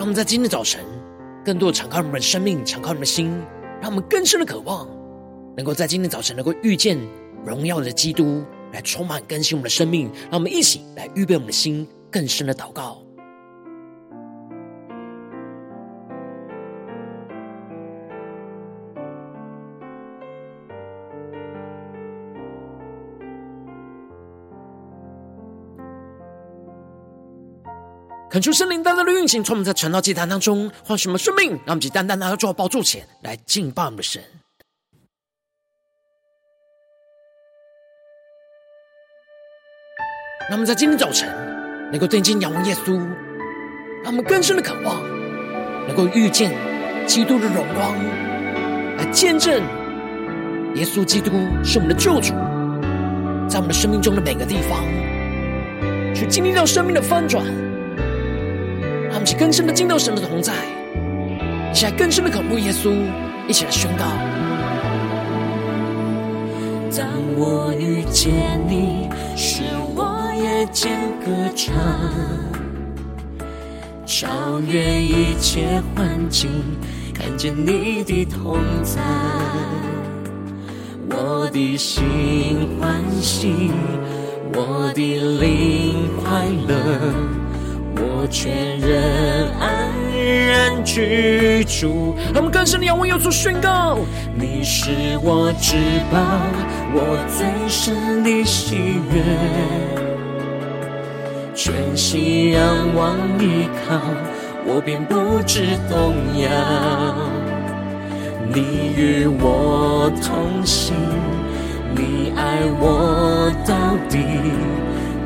让我们在今天早晨，更多的敞开我们的生命，敞开我们的心，让我们更深的渴望，能够在今天早晨能够遇见荣耀的基督，来充满更新我们的生命。让我们一起来预备我们的心，更深的祷告。恳求圣灵单单的运行，从我们在传道祭坛当中唤醒我们生命，让我们单单拿到主宝座前来敬拜我们的神。让我们在今天早晨能够定睛仰望耶稣，让我们更深的渴望能够遇见基督的荣光，来见证耶稣基督是我们的救主，在我们的生命中的每个地方，去经历到生命的翻转。他们一起更深的进到神的同在，一起来更深的渴慕耶稣，一起来宣告。当我遇见你，使我夜间歌唱，超越一切环境，看见你的同在，我的心欢喜，我的灵快乐。我全人安然居住。让我们更深的仰望，要做宣告。你是我至宝，我最深的喜悦，全心仰望依靠，我便不知动摇。你与我同行，你爱我到底，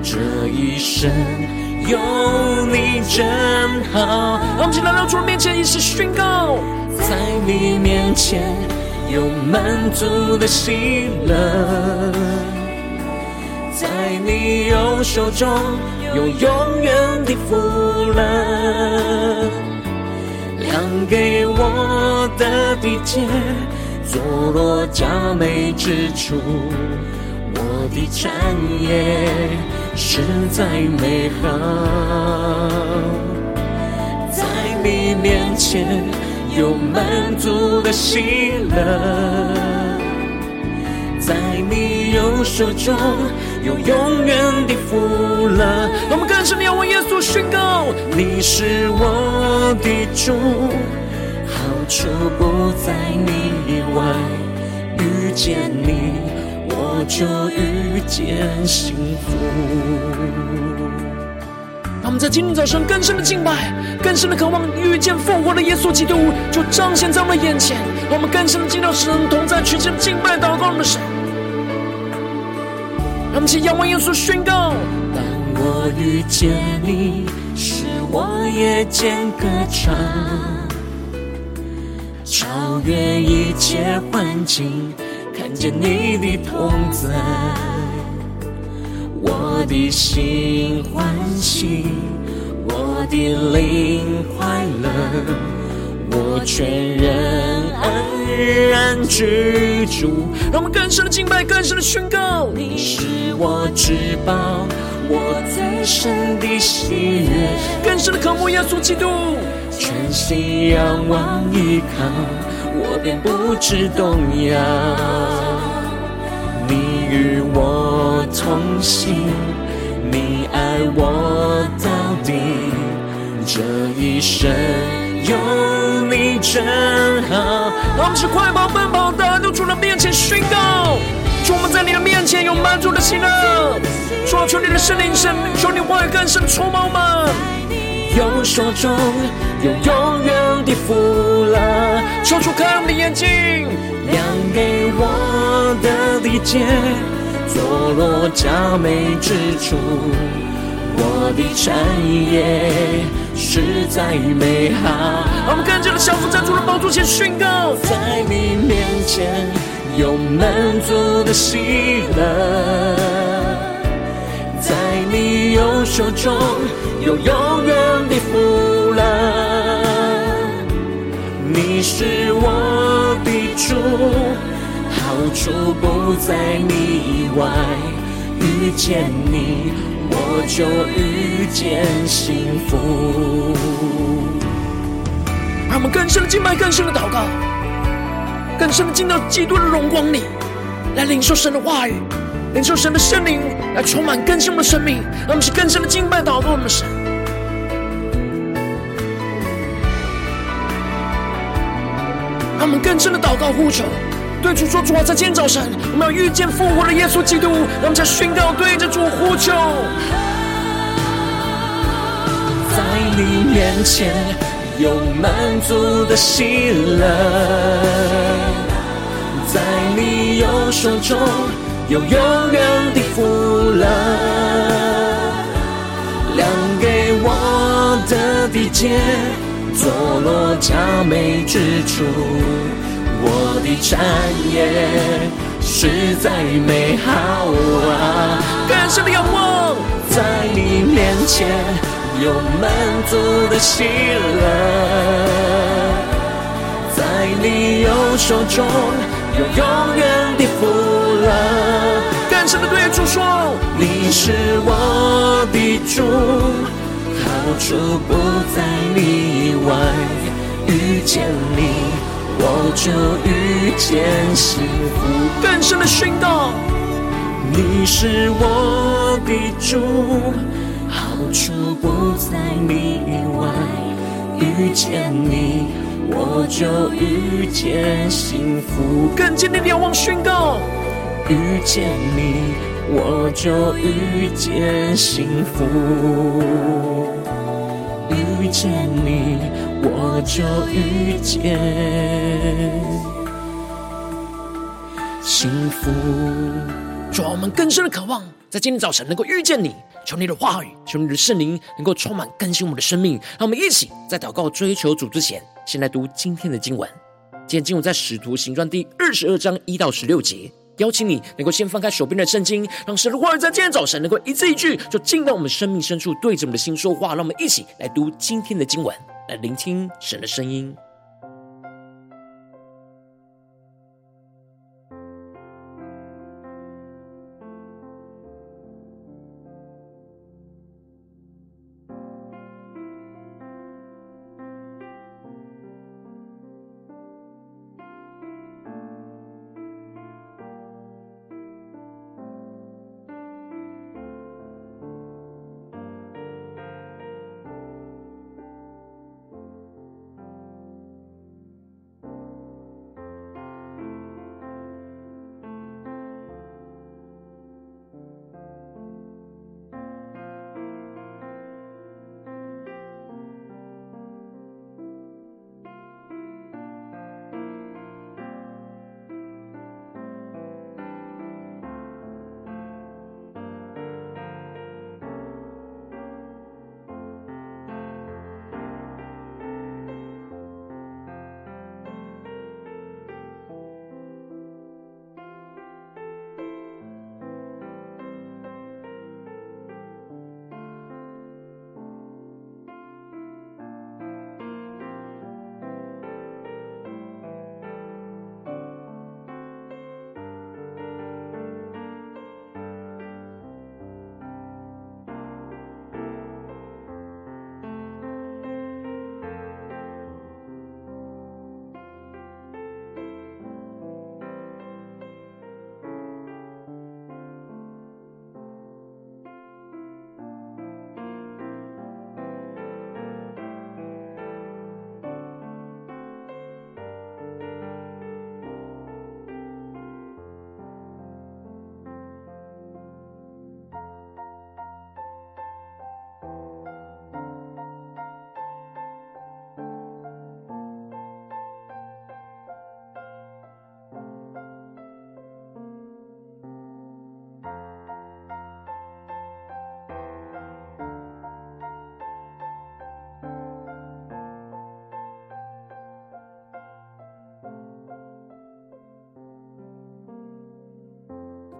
这一生。有你真好，让我们起来到主的面前，一起宣告。在你面前有满足的喜乐，在你右手中有永远的福乐。量给我的地界，坐落佳美之处，我的产业。实在美好，在你面前有满足的喜乐，在你右手中有永远的福乐。我们更深地仰望耶稣，宣告：你是我的主，好处不在你以外，遇见你。我就遇见幸福。让我们在今天早上更深的敬拜，更深的渴望遇见复活的耶稣基督，就彰显在我们眼前。我们更深的进到神同在，全心敬拜祷告我们的神。让我们一起仰望耶稣，宣告：当我遇见你，使我夜间歌唱，超越一切环境。看见你的同在，我的心欢喜，我的灵快乐，我全人安然居住。让我们更深的敬拜，更深的宣告，你是我至宝，我最深的喜悦，更深的渴慕耶稣基督，全心仰望依靠，我便不知动摇。同行，你爱我到底，这一生有你真好。我们是快跑奔跑的，都主的面前宣告，主我们在你的面前有满足的喜乐，主，求你的圣灵神，求你话语更深充满我们，有手中有永远的福乐，求主开我们的眼睛。亮给我的理解，坐落佳美之处，我的产业实在美好。我们跟着的小父在主的宝座前宣告，在你面前有满足的喜乐，在你右手中有永远的福乐，你是我的。主，好处不在你以外，遇见你，我就遇见幸福。让我们更深的敬拜，更深的祷告，更深的进到基督的荣光里，来领受神的话语，领受神的圣灵，来充满更新的生命。让我们是更深的敬拜祷告我们的神。让我们更深的祷告呼求，对主说：“主啊，在今天早晨，我们要遇见复活的耶稣基督。让我们在宣告，对着主呼求，在你面前有满足的喜乐，在你右手中有永远的福乐，量给我的地界。”坐落佳美之处，我的产业实在美好啊！更深的仰望，在你面前有满足的喜乐，在你右手中有永远的福乐。更深的对主说，你是我的主。好处不在你以外，遇见你，我就遇见幸福。更深的宣告，你是我的主，好处不在你以外，遇见你，我就遇见幸福。更坚定的仰望宣告，遇见你，我就遇见幸福。遇见你，我就遇见幸福。主啊，我们更深的渴望，在今天早晨能够遇见你。求你的话语，求你的圣灵能够充满更新我们的生命。让我们一起在祷告追求主之前，先来读今天的经文。今天经文在《使徒行传》第二十二章一到十六节。邀请你能够先翻开手边的圣经，让神的话语在今天早晨能够一字一句，就进到我们生命深处，对着我们的心说话。让我们一起来读今天的经文，来聆听神的声音。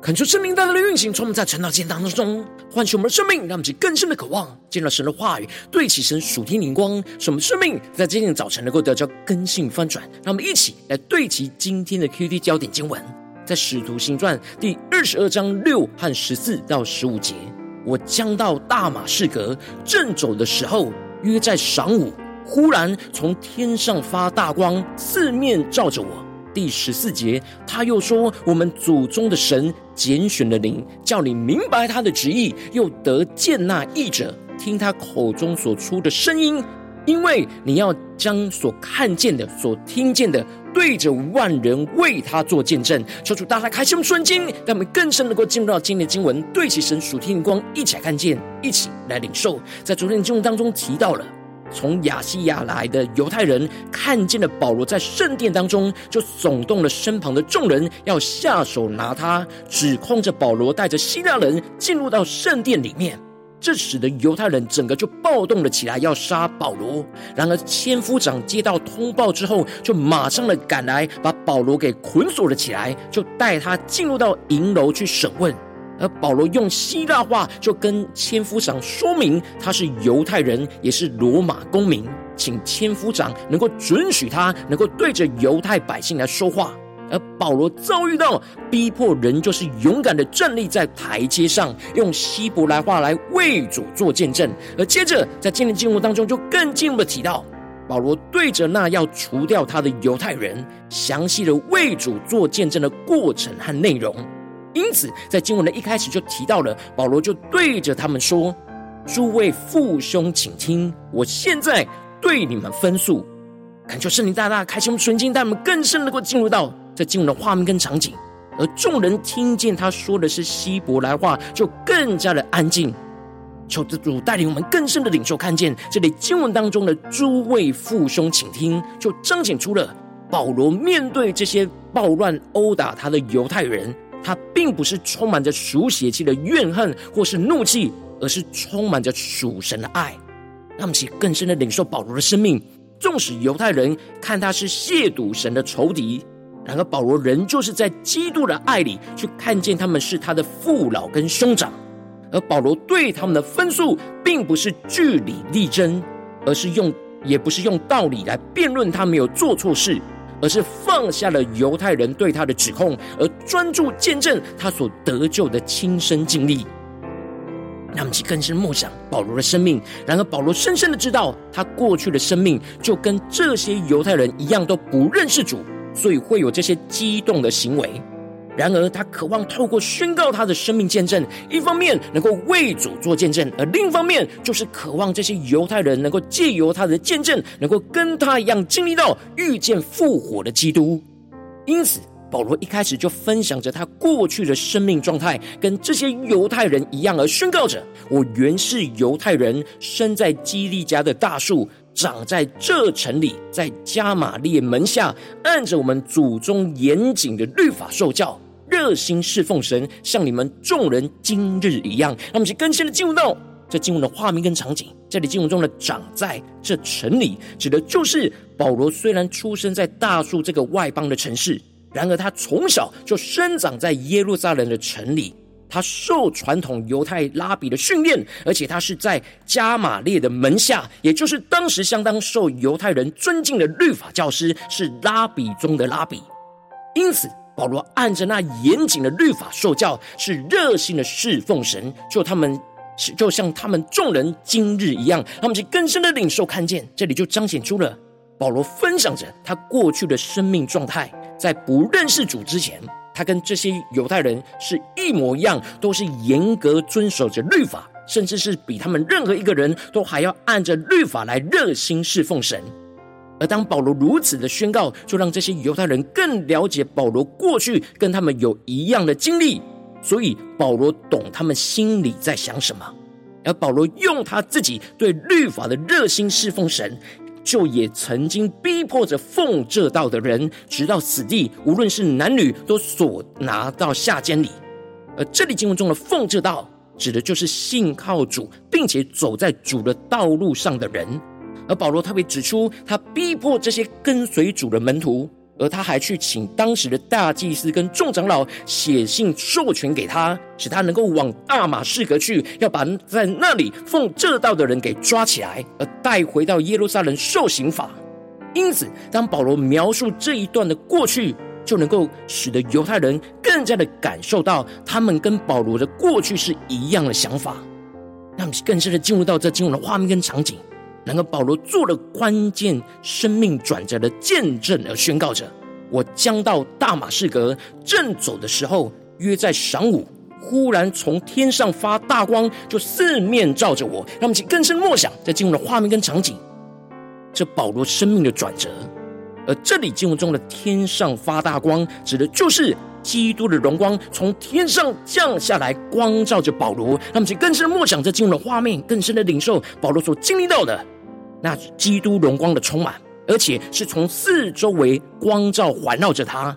恳求圣灵大大的运行，从我们在晨祷间当中唤醒我们的生命，让我们更深的渴望见到神的话语，对齐神属天灵光，使我们生命在今天早晨能够得到根性翻转。让我们一起来对齐今天的 QT 焦点经文，在使徒行传第二十二章六和十四到十五节。我将到大马士革，正走的时候，约在晌午，忽然从天上发大光，四面照着我。第十四节，他又说：“我们祖宗的神拣选了灵，叫你明白他的旨意，又得见那译者，听他口中所出的声音。因为你要将所看见的、所听见的，对着万人为他做见证。求主大大开心我们顺经，让我们更深能够进入到今天的经文，对齐神属天的光，一起来看见，一起来领受。在昨天的经文当中提到了。”从亚细亚来的犹太人看见了保罗在圣殿当中，就耸动了身旁的众人，要下手拿他，指控着保罗带着希腊人进入到圣殿里面。这使得犹太人整个就暴动了起来，要杀保罗。然而千夫长接到通报之后，就马上的赶来，把保罗给捆锁了起来，就带他进入到营楼去审问。而保罗用希腊话就跟千夫长说明，他是犹太人，也是罗马公民，请千夫长能够准许他能够对着犹太百姓来说话。而保罗遭遇到逼迫，仍就是勇敢的站立在台阶上，用希伯来话来为主做见证。而接着在今天经文当中，就更进一步的提到，保罗对着那要除掉他的犹太人，详细的为主做见证的过程和内容。因此，在经文的一开始就提到了，保罗就对着他们说：“诸位父兄，请听，我现在对你们分诉。”恳求圣灵大大开启我们纯净，带我们更深能够进入到这经文的画面跟场景。而众人听见他说的是希伯来话，就更加的安静。求主带领我们更深的领受，看见这里经文当中的“诸位父兄，请听”，就彰显出了保罗面对这些暴乱殴打他的犹太人。他并不是充满着属血气的怨恨或是怒气，而是充满着属神的爱。让我们去更深的领受保罗的生命。纵使犹太人看他是亵渎神的仇敌，然而保罗仍旧是在基督的爱里去看见他们是他的父老跟兄长。而保罗对他们的分数，并不是据理力争，而是用，也不是用道理来辩论他没有做错事。而是放下了犹太人对他的指控，而专注见证他所得救的亲身经历。那么，其更深默想保罗的生命。然而，保罗深深的知道，他过去的生命就跟这些犹太人一样，都不认识主，所以会有这些激动的行为。然而，他渴望透过宣告他的生命见证，一方面能够为主做见证，而另一方面就是渴望这些犹太人能够借由他的见证，能够跟他一样经历到遇见复活的基督。因此，保罗一开始就分享着他过去的生命状态，跟这些犹太人一样，而宣告着：“我原是犹太人，生在基利家的大树。”长在这城里，在加玛列门下，按着我们祖宗严谨的律法受教，热心侍奉神，像你们众人今日一样。那么，就更新的进入到这经文的画面跟场景。这里经文中的“长在这城里”，指的就是保罗虽然出生在大数这个外邦的城市，然而他从小就生长在耶路撒冷的城里。他受传统犹太拉比的训练，而且他是在加玛列的门下，也就是当时相当受犹太人尊敬的律法教师，是拉比中的拉比。因此，保罗按着那严谨的律法受教，是热心的侍奉神，就他们就像他们众人今日一样，他们是更深的领受看见。这里就彰显出了保罗分享着他过去的生命状态，在不认识主之前。他跟这些犹太人是一模一样，都是严格遵守着律法，甚至是比他们任何一个人都还要按着律法来热心侍奉神。而当保罗如此的宣告，就让这些犹太人更了解保罗过去跟他们有一样的经历，所以保罗懂他们心里在想什么。而保罗用他自己对律法的热心侍奉神。就也曾经逼迫着奉这道的人，直到死地，无论是男女，都所拿到下监里。而这里经文中的奉这道，指的就是信靠主，并且走在主的道路上的人。而保罗特别指出，他逼迫这些跟随主的门徒，而他还去请当时的大祭司跟众长老写信授权给他，使他能够往大马士革去，要把在那里奉这道的人给抓起来，而带回到耶路撒冷受刑罚。因此，当保罗描述这一段的过去，就能够使得犹太人更加的感受到，他们跟保罗的过去是一样的想法。让我们更深的进入到这经文的画面跟场景。然而，保罗做了关键生命转折的见证，而宣告着：“我将到大马士革，正走的时候，约在晌午，忽然从天上发大光，就四面照着我。”让我们去更深默想，在进入的画面跟场景，这保罗生命的转折。而这里经文中的“天上发大光”，指的就是基督的荣光从天上降下来，光照着保罗。让我们去更深默想，这经文的画面，更深的领受保罗所经历到的。那基督荣光的充满，而且是从四周围光照环绕着他。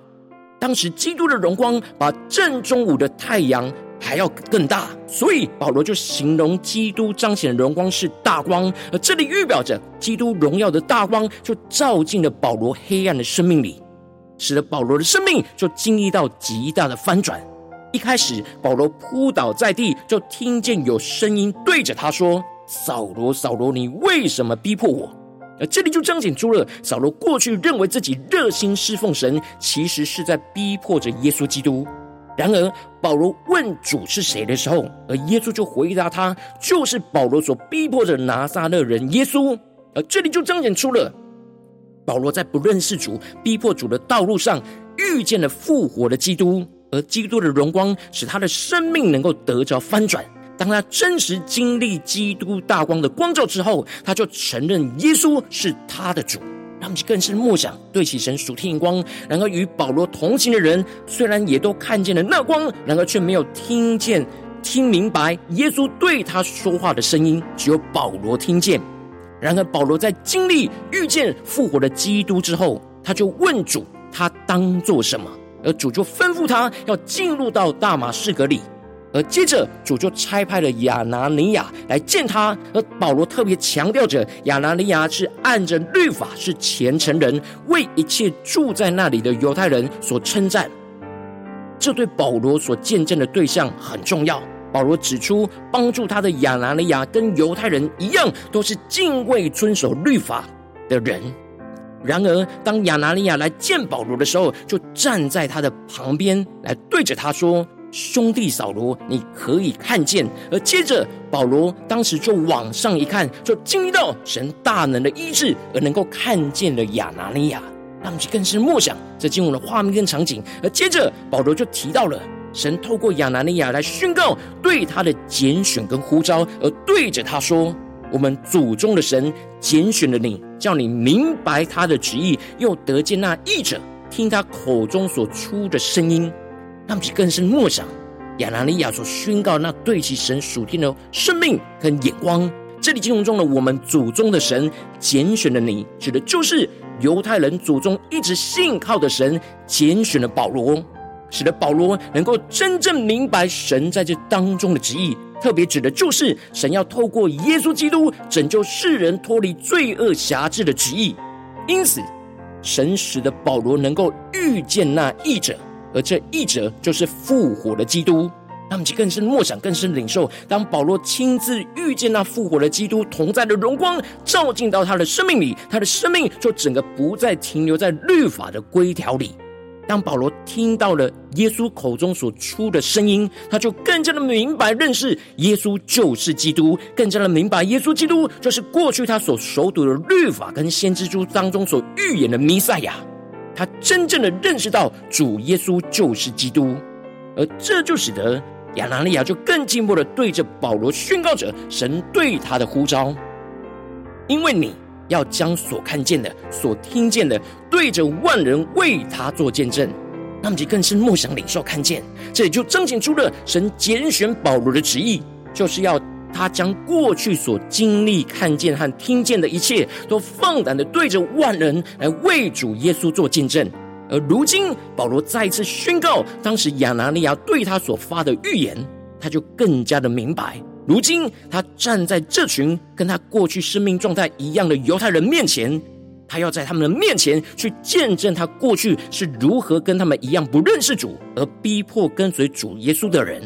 当时基督的荣光把正中午的太阳还要更大，所以保罗就形容基督彰显的荣光是大光。而这里预表着基督荣耀的大光就照进了保罗黑暗的生命里，使得保罗的生命就经历到极大的翻转。一开始，保罗扑倒在地，就听见有声音对着他说。扫罗，扫罗，你为什么逼迫我？而这里就彰显出了扫罗过去认为自己热心侍奉神，其实是在逼迫着耶稣基督。然而，保罗问主是谁的时候，而耶稣就回答他，就是保罗所逼迫的拿撒勒人耶稣。而这里就彰显出了保罗在不认识主、逼迫主的道路上，遇见了复活的基督，而基督的荣光使他的生命能够得着翻转。当他真实经历基督大光的光照之后，他就承认耶稣是他的主。让我们更深默想，对齐神属天光。然而与保罗同行的人，虽然也都看见了那光，然而却没有听见、听明白耶稣对他说话的声音。只有保罗听见。然而保罗在经历遇见复活的基督之后，他就问主，他当做什么？而主就吩咐他要进入到大马士革里。而接着，主就差派了亚拿尼亚来见他。而保罗特别强调着，亚拿尼亚是按着律法是虔诚人，为一切住在那里的犹太人所称赞。这对保罗所见证的对象很重要。保罗指出，帮助他的亚拿尼亚跟犹太人一样，都是敬畏遵守律法的人。然而，当亚拿尼亚来见保罗的时候，就站在他的旁边，来对着他说。兄弟扫罗，你可以看见。而接着，保罗当时就往上一看，就经历到神大能的医治，而能够看见了亚拿尼亚。让我们更是默想这经文的画面跟场景。而接着，保罗就提到了神透过亚拿尼亚来宣告对他的拣选跟呼召，而对着他说：“我们祖宗的神拣选了你，叫你明白他的旨意，又得见那义者听他口中所出的声音。”他们更是默想亚拿尼亚所宣告那对其神属天的生命跟眼光。这里经文中的我们祖宗的神拣选了你，指的就是犹太人祖宗一直信靠的神拣选了保罗，使得保罗能够真正明白神在这当中的旨意。特别指的就是神要透过耶稣基督拯救世人脱离罪恶辖制的旨意。因此，神使得保罗能够遇见那义者。而这一者就是复活的基督，他们就更深默想、更深领受。当保罗亲自遇见那复活的基督同在的荣光照进到他的生命里，他的生命就整个不再停留在律法的规条里。当保罗听到了耶稣口中所出的声音，他就更加的明白认识耶稣就是基督，更加的明白耶稣基督就是过去他所熟读的律法跟先知书当中所预言的弥赛亚。他真正的认识到主耶稣就是基督，而这就使得亚拿尼亚就更进一步的对着保罗宣告着神对他的呼召，因为你要将所看见的、所听见的，对着万人为他做见证。那么就更是默想领受看见，这也就彰显出了神拣选保罗的旨意，就是要。他将过去所经历、看见和听见的一切，都放胆的对着万人来为主耶稣做见证。而如今，保罗再一次宣告当时亚拿尼亚对他所发的预言，他就更加的明白。如今，他站在这群跟他过去生命状态一样的犹太人面前，他要在他们的面前去见证他过去是如何跟他们一样不认识主，而逼迫跟随主耶稣的人。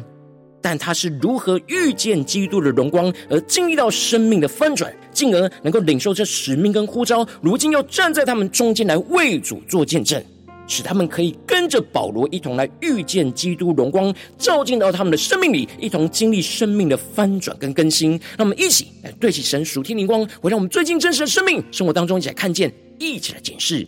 但他是如何遇见基督的荣光，而经历到生命的翻转，进而能够领受这使命跟呼召。如今要站在他们中间来为主做见证，使他们可以跟着保罗一同来遇见基督荣光，照进到他们的生命里，一同经历生命的翻转跟更新。让我们一起来对起神属天灵光，回到我们最近真实的生命生活当中，一起来看见，一起来检视。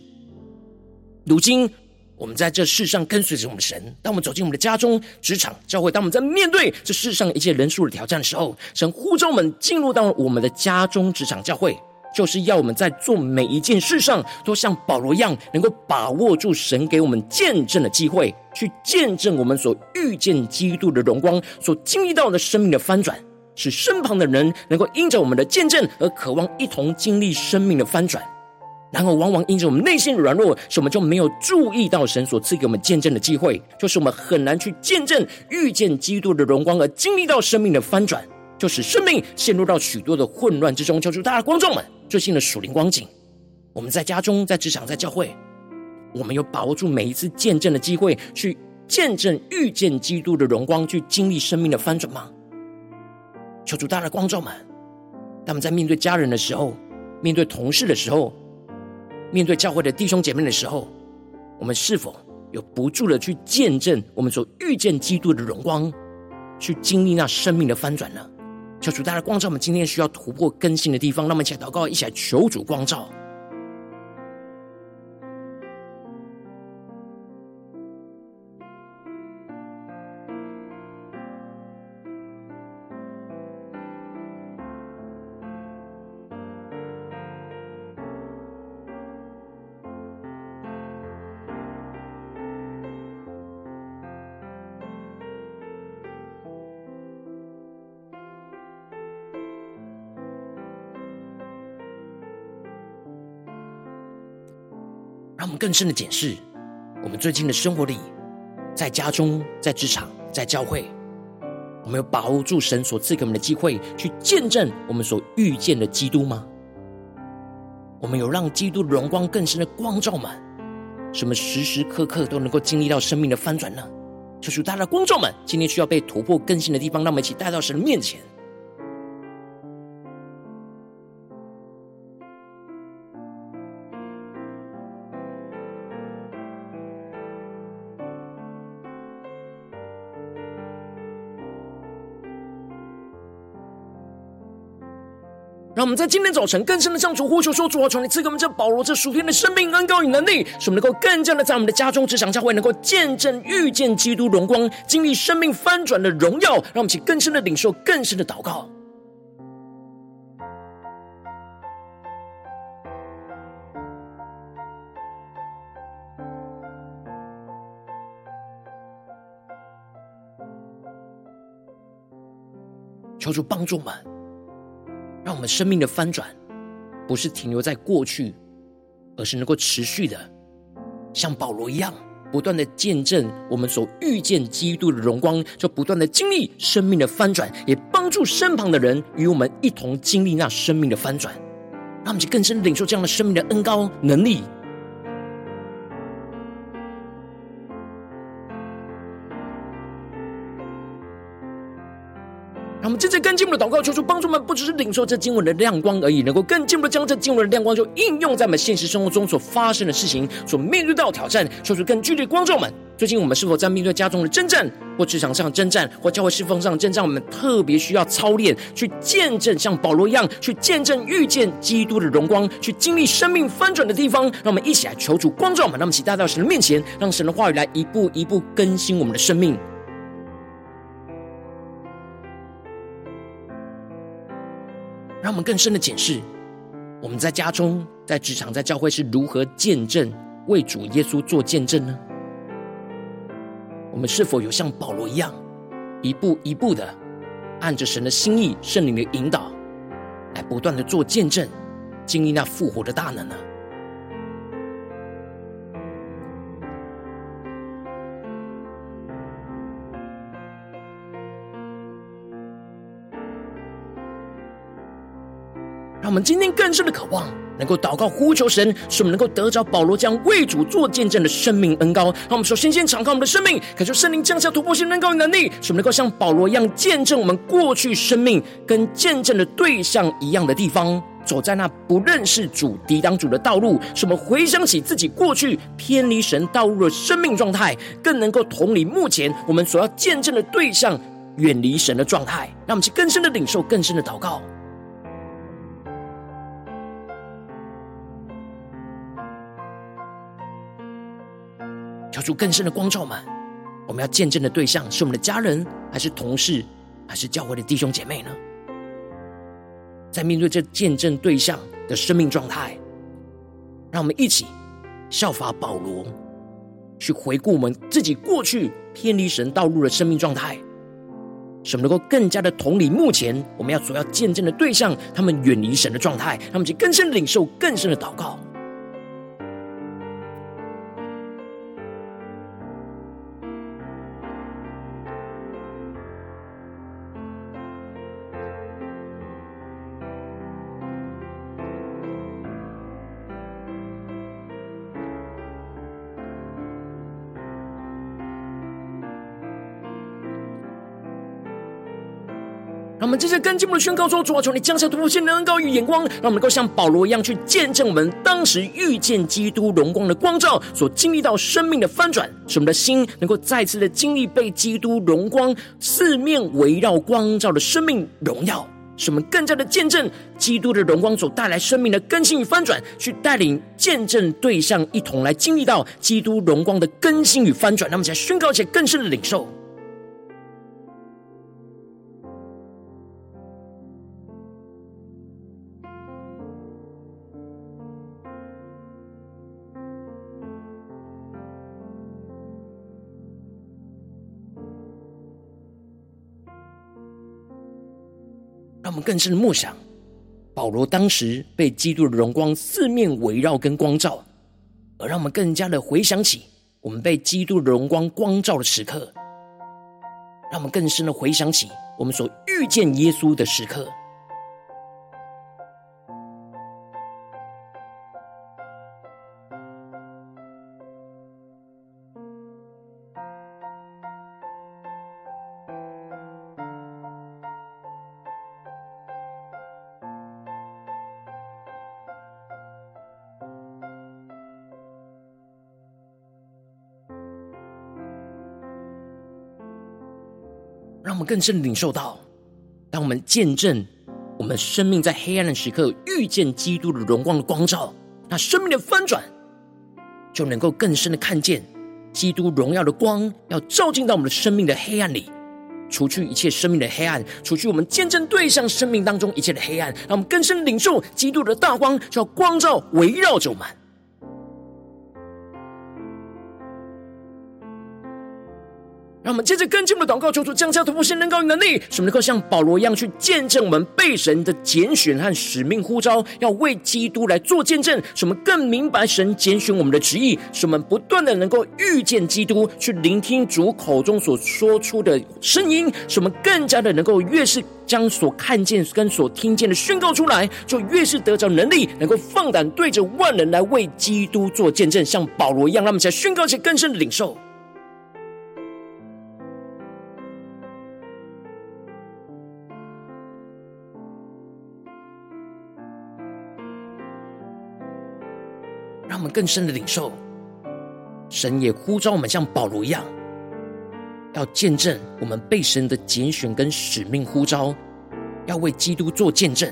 如今。我们在这世上跟随着我们的神，当我们走进我们的家中、职场、教会，当我们在面对这世上一切人数的挑战的时候，神呼召我们进入到我们的家中、职场、教会，就是要我们在做每一件事上，都像保罗一样，能够把握住神给我们见证的机会，去见证我们所遇见基督的荣光，所经历到的生命的翻转，使身旁的人能够因着我们的见证而渴望一同经历生命的翻转。然后，往往因着我们内心软弱，使我们就没有注意到神所赐给我们见证的机会，就是我们很难去见证遇见基督的荣光，而经历到生命的翻转，就使生命陷入到许多的混乱之中。求主大家观众们最新的属灵光景，我们在家中、在职场、在教会，我们有把握住每一次见证的机会，去见证遇见基督的荣光，去经历生命的翻转吗？求主大家观众们，他们在面对家人的时候，面对同事的时候。面对教会的弟兄姐妹的时候，我们是否有不住的去见证我们所遇见基督的荣光，去经历那生命的翻转呢？求主大家光照我们今天需要突破更新的地方，让我们一起来祷告，一起来求主光照。更深的检视我们最近的生活里，在家中、在职场、在教会，我们有把握住神所赐给我们的机会，去见证我们所遇见的基督吗？我们有让基督荣光更深的光照吗？什么时时刻刻都能够经历到生命的翻转呢？求主大家的观众们，今天需要被突破更新的地方，让我们一起带到神的面前。让我们在今天早晨更深的向主呼求说：“主啊，求你赐给我们这保罗这属天的生命恩膏与能力，使我们能够更加的在我们的家中、职场、教会，能够见证、遇见基督荣光，经历生命翻转的荣耀。让我们去更深的领受、更深的祷告。求主帮助我们。”让我们生命的翻转，不是停留在过去，而是能够持续的，像保罗一样，不断的见证我们所遇见基督的荣光，就不断的经历生命的翻转，也帮助身旁的人与我们一同经历那生命的翻转，让我们去更深领受这样的生命的恩高能力。在更进一步的祷告，求主帮助我们，不只是领受这经文的亮光而已，能够更进一步的将这经文的亮光就应用在我们现实生活中所发生的事情，所面对到挑战。求主更具体的光照们，最近我们是否在面对家中的征战，或职场上征战，或教会侍奉上的征战？我们特别需要操练，去见证像保罗一样，去见证遇见基督的荣光，去经历生命翻转的地方。让我们一起来求主光照我们，让我们一起带到神的面前，让神的话语来一步一步更新我们的生命。让我们更深的检视，我们在家中、在职场、在教会是如何见证为主耶稣做见证呢？我们是否有像保罗一样，一步一步的按着神的心意、圣灵的引导，来不断的做见证，经历那复活的大能呢？让我们今天更深的渴望，能够祷告呼求神，使我们能够得着保罗将为主做见证的生命恩膏。让我们首先先敞开我们的生命，感受圣灵降下突破性恩膏的能力，使我们能够像保罗一样见证我们过去生命跟见证的对象一样的地方，走在那不认识主、抵挡主的道路。使我们回想起自己过去偏离神道路的生命状态，更能够同理目前我们所要见证的对象远离神的状态。让我们去更深的领受、更深的祷告。主更深的光照们，我们要见证的对象是我们的家人，还是同事，还是教会的弟兄姐妹呢？在面对这见证对象的生命状态，让我们一起效法保罗，去回顾我们自己过去偏离神道路的生命状态，使我们能够更加的同理目前我们要所要见证的对象，他们远离神的状态，他们去更深领受，更深的祷告。接着跟进步的宣告说：主啊，求你降下突破性的恩膏与眼光，让我们能够像保罗一样去见证我们当时遇见基督荣光的光照，所经历到生命的翻转，使我们的心能够再次的经历被基督荣光四面围绕光照的生命荣耀，使我们更加的见证基督的荣光所带来生命的更新与翻转，去带领见证对象一同来经历到基督荣光的更新与翻转，让我们才宣告且更深的领受。让我们更深的默想，保罗当时被基督的荣光四面围绕跟光照，而让我们更加的回想起我们被基督的荣光光照的时刻，让我们更深的回想起我们所遇见耶稣的时刻。更深领受到，当我们见证我们生命在黑暗的时刻遇见基督的荣光的光照，那生命的翻转就能够更深的看见基督荣耀的光要照进到我们的生命的黑暗里，除去一切生命的黑暗，除去我们见证对象生命当中一切的黑暗，让我们更深领受基督的大光，就要光照围绕着我们。让我们接着更进一步的祷告，求主降下突破性恩膏与能力，使我们能够像保罗一样去见证我们被神的拣选和使命呼召，要为基督来做见证。使我们更明白神拣选我们的旨意，使我们不断的能够遇见基督，去聆听主口中所说出的声音。使我们更加的能够越是将所看见跟所听见的宣告出来，就越是得着能力，能够放胆对着万人来为基督做见证，像保罗一样，让我们在宣告且更深的领受。更深的领受，神也呼召我们像保罗一样，要见证我们被神的拣选跟使命呼召，要为基督做见证，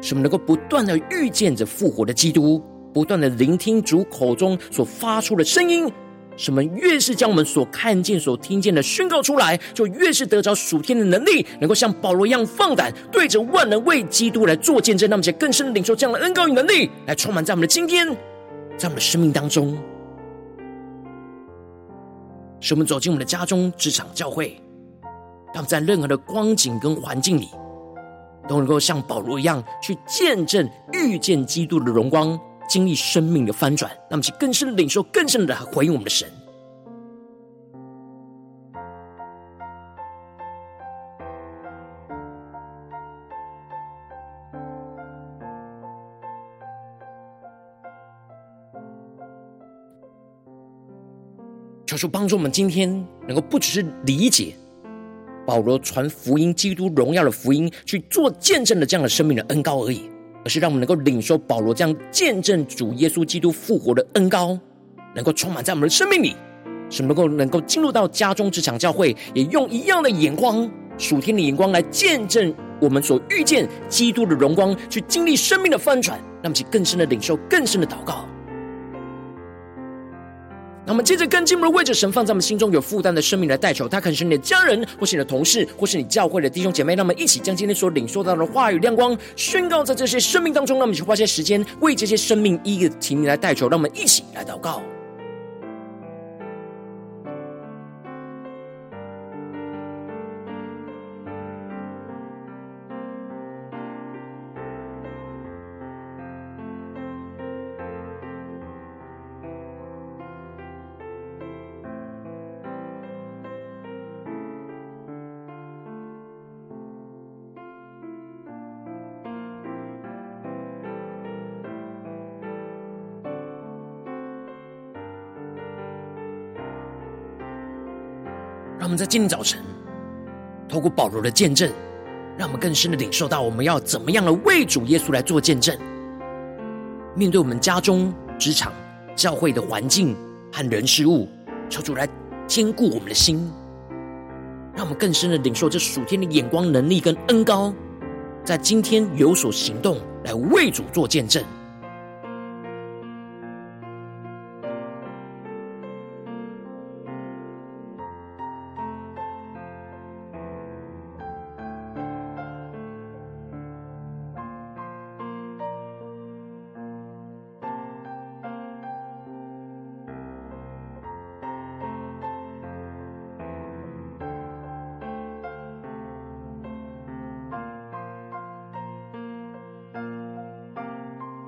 使我们能够不断的遇见着复活的基督，不断的聆听主口中所发出的声音。使我们越是将我们所看见、所听见的宣告出来，就越是得着属天的能力，能够像保罗一样放胆对着万能为基督来做见证。那么，且更深的领受这样的恩膏与能力，来充满在我们的今天，在我们的生命当中，使我们走进我们的家中、职场、教会，让在任何的光景跟环境里，都能够像保罗一样去见证、遇见基督的荣光。经历生命的翻转，那么去更深的领受，更深的回应我们的神。求主帮助我们今天能够不只是理解保罗传福音、基督荣耀的福音去做见证的这样的生命的恩膏而已，而是让我们能够领受保罗这样见证主耶稣基督复活的恩膏，能够充满在我们的生命里，是能够能够进入到家中、职场、教会，也用一样的眼光、属天的眼光来见证我们所遇见基督的荣光，去经历生命的翻转，让我们去更深的领受、更深的祷告。那么接着跟进我们的位置，神放在我们心中有负担的生命来代求，他可能是你的家人，或是你的同事，或是你教会的弟兄姐妹。那么一起将今天所领受到的话语亮光宣告在这些生命当中。那么去花些时间为这些生命一一的提名来代求，让我们一起来祷告。在今天早晨，透过保罗的见证，让我们更深的领受到，我们要怎么样的为主耶稣来做见证。面对我们家中、职场、教会的环境和人事物，求主来坚固我们的心，让我们更深的领受这属天的眼光、能力跟恩高，在今天有所行动，来为主做见证。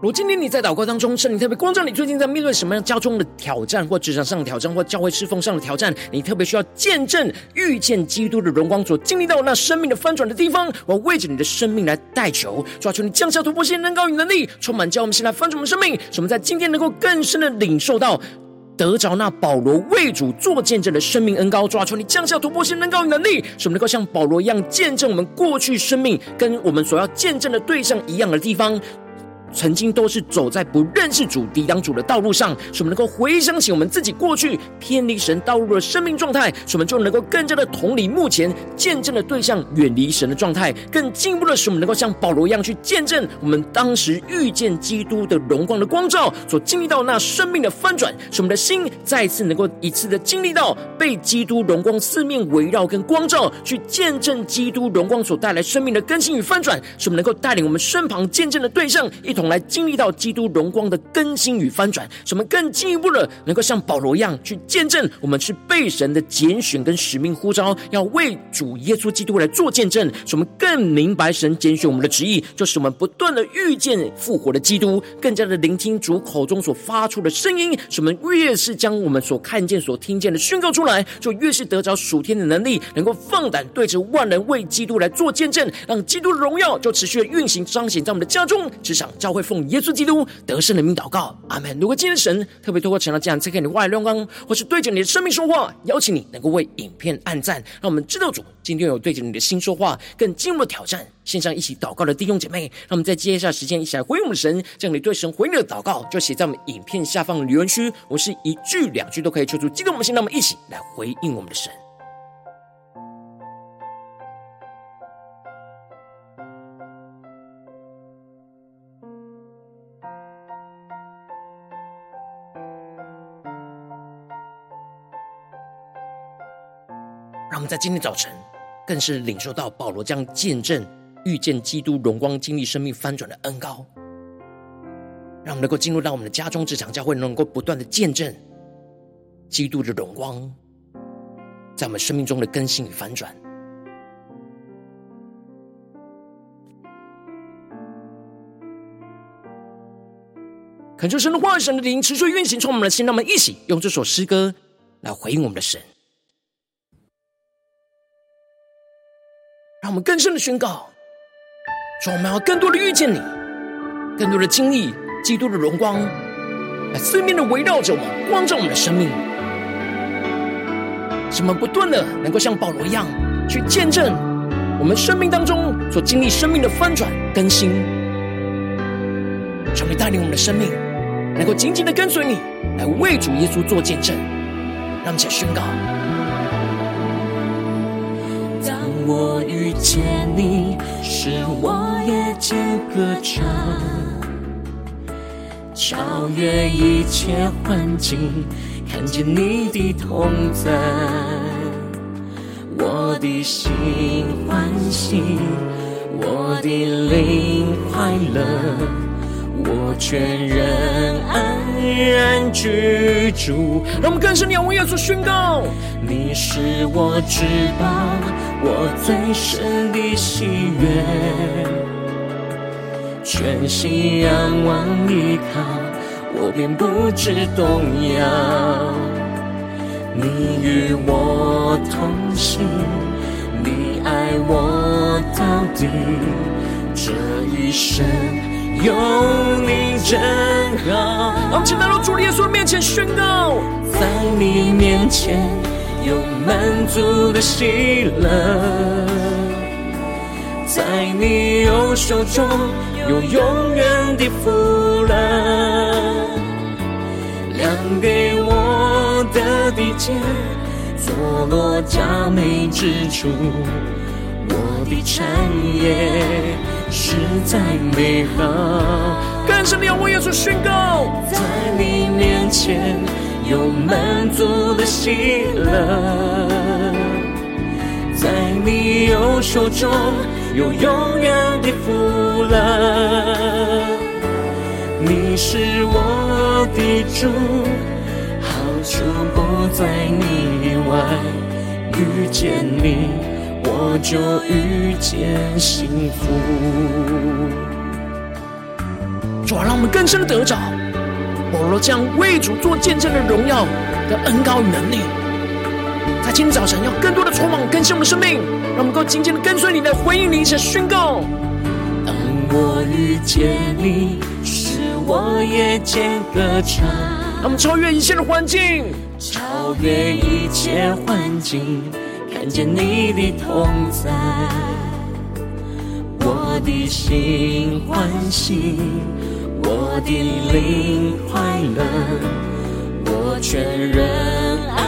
果今天你在祷告当中，圣灵特别光照你，最近在面对什么样家中的挑战，或职场上的挑战，或教会侍奉上的挑战，你特别需要见证遇见基督的荣光所经历到那生命的翻转的地方，我为着你的生命来代求，抓住你降下突破性、能高与能力，充满教我们先来翻转我们生命，使我们在今天能够更深的领受到得着那保罗为主做见证的生命恩膏，抓住你降下突破性、能高与能力，使我们能够像保罗一样见证我们过去生命跟我们所要见证的对象一样的地方。曾经都是走在不认识主、抵挡主的道路上，使我们能够回想起我们自己过去偏离神道路的生命状态，使我们就能够更加的同理目前见证的对象远离神的状态，更进一步的使我们能够像保罗一样去见证我们当时遇见基督的荣光的光照所经历到那生命的翻转，使我们的心再次能够一次的经历到被基督荣光四面围绕跟光照，去见证基督荣光所带来生命的更新与翻转，使我们能够带领我们身旁见证的对象一。同来经历到基督荣光的更新与翻转，使我们更进一步的能够像保罗一样去见证，我们是被神的拣选跟使命呼召，要为主耶稣基督来做见证。使我们更明白神拣选我们的旨意，就是我们不断的遇见复活的基督，更加的聆听主口中所发出的声音。使我们越是将我们所看见、所听见的宣告出来，就越是得着属天的能力，能够放胆对着万人为基督来做见证，让基督的荣耀就持续的运行彰显在我们的家中、职场、教会奉耶稣基督得胜的名祷告，阿门。如果今天神特别透过成了这样，在给你外亮光，或是对着你的生命说话，邀请你能够为影片按赞，让我们知道主今天有对着你的心说话，更进入了挑战。线上一起祷告的弟兄姐妹，让我们在接一下时间一起来回应我们的神，将你对神回应的祷告就写在我们影片下方的留言区，我是一句两句都可以求出激动我们的心，让我们一起来回应我们的神。我们在今天早晨，更是领受到保罗将见证遇见基督荣光、经历生命翻转的恩膏，让我们能够进入到我们的家中、职场、教会，能够不断的见证基督的荣光，在我们生命中的更新与翻转。恳求神的话语、神的灵持续运行，充满我们的心。让我们一起用这首诗歌来回应我们的神。们更深的宣告，说我们要更多的遇见你，更多的经历基督的荣光，来四面的围绕着我们，光照我们的生命。使我们不断的能够像保罗一样去见证我们生命当中所经历生命的翻转更新，求你带领我们的生命能够紧紧的跟随你，来为主耶稣做见证。让我们一起宣告：我遇见你，使我夜间歌唱，超越一切环境。看见你的同在，我的心欢喜，我的灵快乐，我全人安然居住。让我们更深仰望耶稣宣告：你是我至宝，我最深的喜悦，全心仰望依靠。我便不致动摇，你与我同行，你爱我到底，这一生有你真好。我们请来到主耶稣面前宣告，在你面前有满足的喜乐，在你右手中有永远的福乐。量给我的地界，坐落佳美之处。我的产业实在美好。更深的仰望耶稣宣告，在你面前有满足的喜乐，在你右手中有永远的福乐。你是我的主，好处不在你以外。遇见你，我就遇见幸福。主啊，让我们更深的得着保罗这样为主做见证的荣耀的恩高与能力，在今天早晨要更多的充满更新我们的生命，让我们够紧紧的跟随你的回应，你一起宣告。当我遇见你。我夜间歌唱，让我们超越一切的环境，超越一切环境，看见你的同在，我的心欢喜，我的灵快乐，我全人安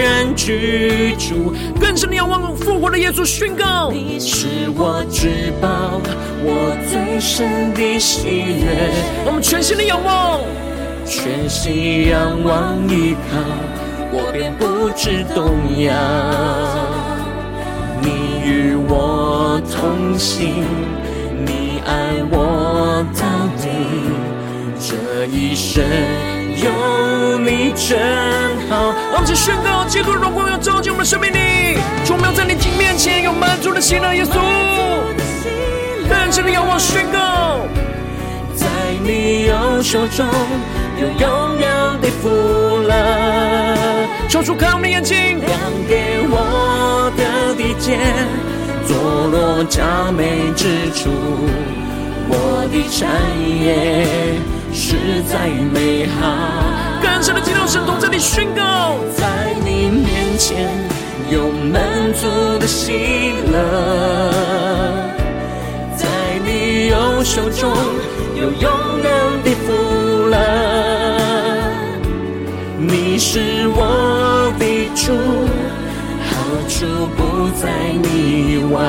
然居住。更深的仰望复活的耶稣宣告，你是我至宝。我最深的喜悦，我们全心的仰望，全心仰望依靠，我便不知动摇。你与我同行，你爱我到底，这一生有你真好。我们去宣告，基督的荣光要照进我们生命里，我们要在你面前有满足的喜乐，耶稣。更深的仰望宣告，在你右手中有永远的。求主开我们的眼睛，量给我的地界，坐落佳美之处。我的产业实在美好。更深的激动神同在你宣告，在你面前有满足的喜乐。在你右手中有永远的福乐，你是我的主，好处不在你以外。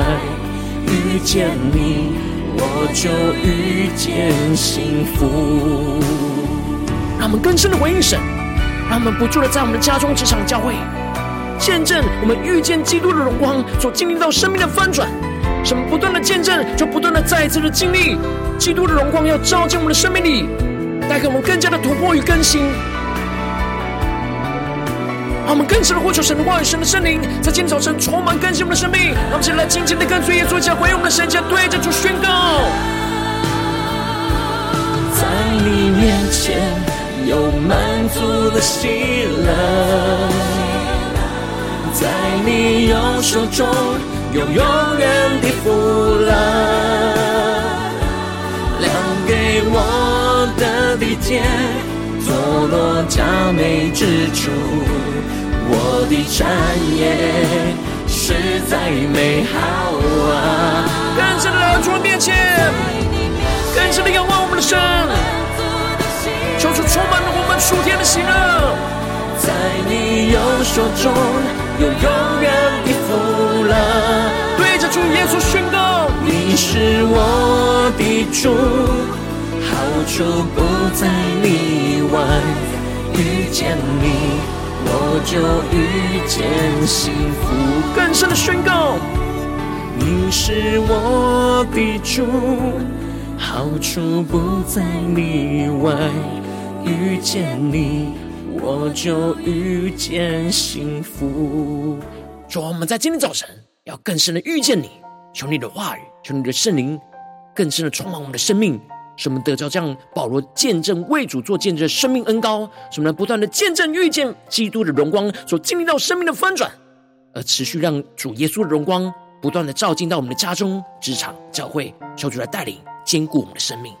遇见你，我就遇见幸福。让我们更深的回应神，让我们不住的在我们的家中、职场、教会，见证我们遇见基督的荣光所经历到生命的翻转。什么不断的见证，就不断的再一次的经历，基督的荣光要照进我们的生命里，带给我们更加的突破与更新。让我们更深的呼求神的话语、神的圣灵，在今天早晨充满更新我们的生命。让我们现在来紧紧的跟随耶稣，将回应我们的神，将对着主宣告。在你面前有满足的喜乐，在你右手中。有永远的福乐，量给我的地界，坐落佳美之处。我的产业实在美好啊！更深的来到主面前，更深的仰望我们的神，求主充满了我们属天的喜乐，在你右手中有永远的福乐。对着主耶稣宣告：你是我的主，好处不在你外，遇见你。我就遇见幸福。更深的宣告，你是我的主，好处不在你外。遇见你，我就遇见幸福。主，我们在今天早晨要更深的遇见你，求你的话语，求你的圣灵更深的充满我们的生命。什么得着这样保罗见证为主做见证的生命恩高，什么能不断的见证遇见基督的荣光，所经历到生命的翻转，而持续让主耶稣的荣光不断的照进到我们的家中、职场、教会，求主来带领坚固我们的生命。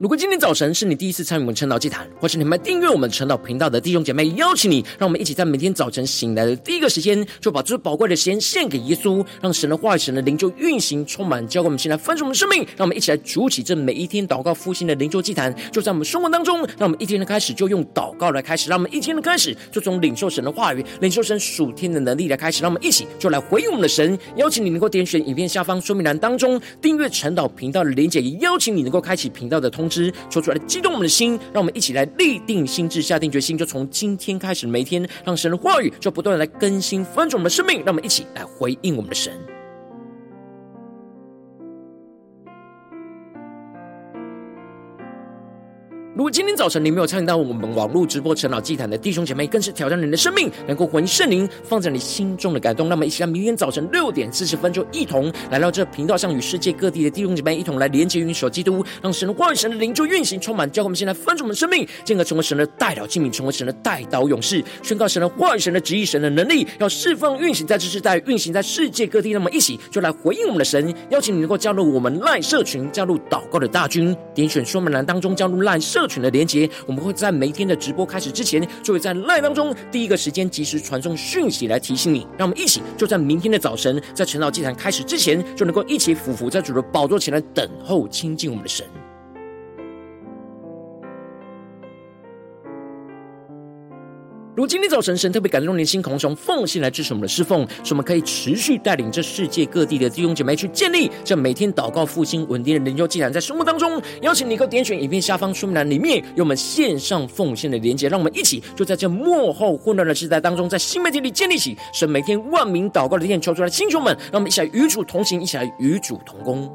如果今天早晨是你第一次参与我们晨祷祭坛，或是你们订阅我们晨祷频道的弟兄姐妹，邀请你，让我们一起在每天早晨醒来的第一个时间，就把最宝贵的时间献给耶稣，让神的话语、神的灵就运行充满，教给我们现在分盛我们生命。让我们一起来筑起这每一天祷告复兴的灵修祭坛，就在我们生活当中。让我们一天的开始就用祷告来开始，让我们一天的开始就从领受神的话语、领受神属天的能力来开始。让我们一起就来回应我们的神。邀请你能够点选影片下方说明栏当中订阅晨祷频道的连结，也邀请你能够开启频道的通之。说出来激动我们的心，让我们一起来立定心智，下定决心，就从今天开始，每天让神的话语就不断的来更新翻转我们的生命，让我们一起来回应我们的神。如果今天早晨你没有参与到我们网络直播晨祷祭坛的弟兄姐妹，更是挑战你的生命，能够回应圣灵放在你心中的感动。那么，一起来明天早晨六点四十分，就一同来到这频道上，与世界各地的弟兄姐妹一同来连接、运守基督，让神的话语、神的灵就运行、充满，教会我们现在翻转我们生命，进而成为神的代祷器皿，成为神的代祷勇士，宣告神的话语、神的旨意、神的能力，要释放、运行在这世代，运行在世界各地。那么，一起就来回应我们的神，邀请你能够加入我们赖社群，加入祷告的大军，点选说明栏当中加入赖社群的连接，我们会在每天的直播开始之前，就会在 LINE 当中第一个时间及时传送讯息来提醒你。让我们一起就在明天的早晨，在晨祷祭坛开始之前，就能够一起俯伏在主的宝座前来等候亲近我们的神。如今天早晨，神特别感动你的心，从奉献来支持我们的侍奉，使我们可以持续带领这世界各地的弟兄姐妹去建立这每天祷告复兴稳定的灵修祭坛，在生活当中，邀请你可点选影片下方说明栏里面有我们线上奉献的连结，让我们一起就在这幕后混乱的时代当中，在新媒体里建立起神每天万名祷告的殿，求出来的弟兄们，让我们一起来与主同行，一起来与主同工。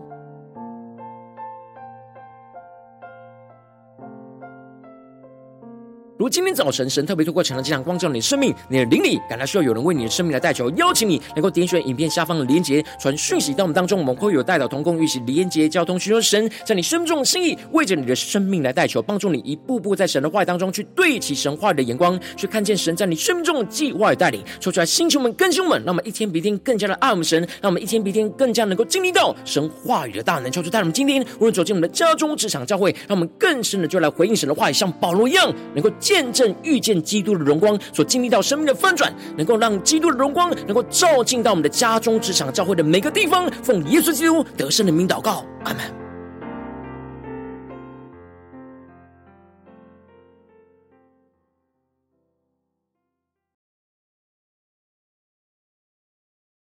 如今天早晨，神特别透过晨祷祭坛光照你的生命，你的灵里感到需要有人为你的生命来代求，邀请你能够点选影片下方的连结，传讯息到我们当中，我们会有代祷同工，一起连结交通，寻求神在你生命中的心意，为着你的生命来代求，帮助你一步步在神的话语当中去对齐神话语的眼光，去看见神在你生命中的计划与带领，说出来，星球们、更新们，让我们一天比一天更加的爱我们神，让我们一天比一天更加能够经历到神话语的大能，求主带领我们今天无论走进我们的家中、职场、教会，让我们更深的就来回应神的话语，像保罗一样，能够。见证遇见基督的荣光，所经历到生命的翻转，能够让基督的荣光能够照进到我们的家中、职场、教会的每个地方。奉耶稣基督得胜的名祷告，阿门。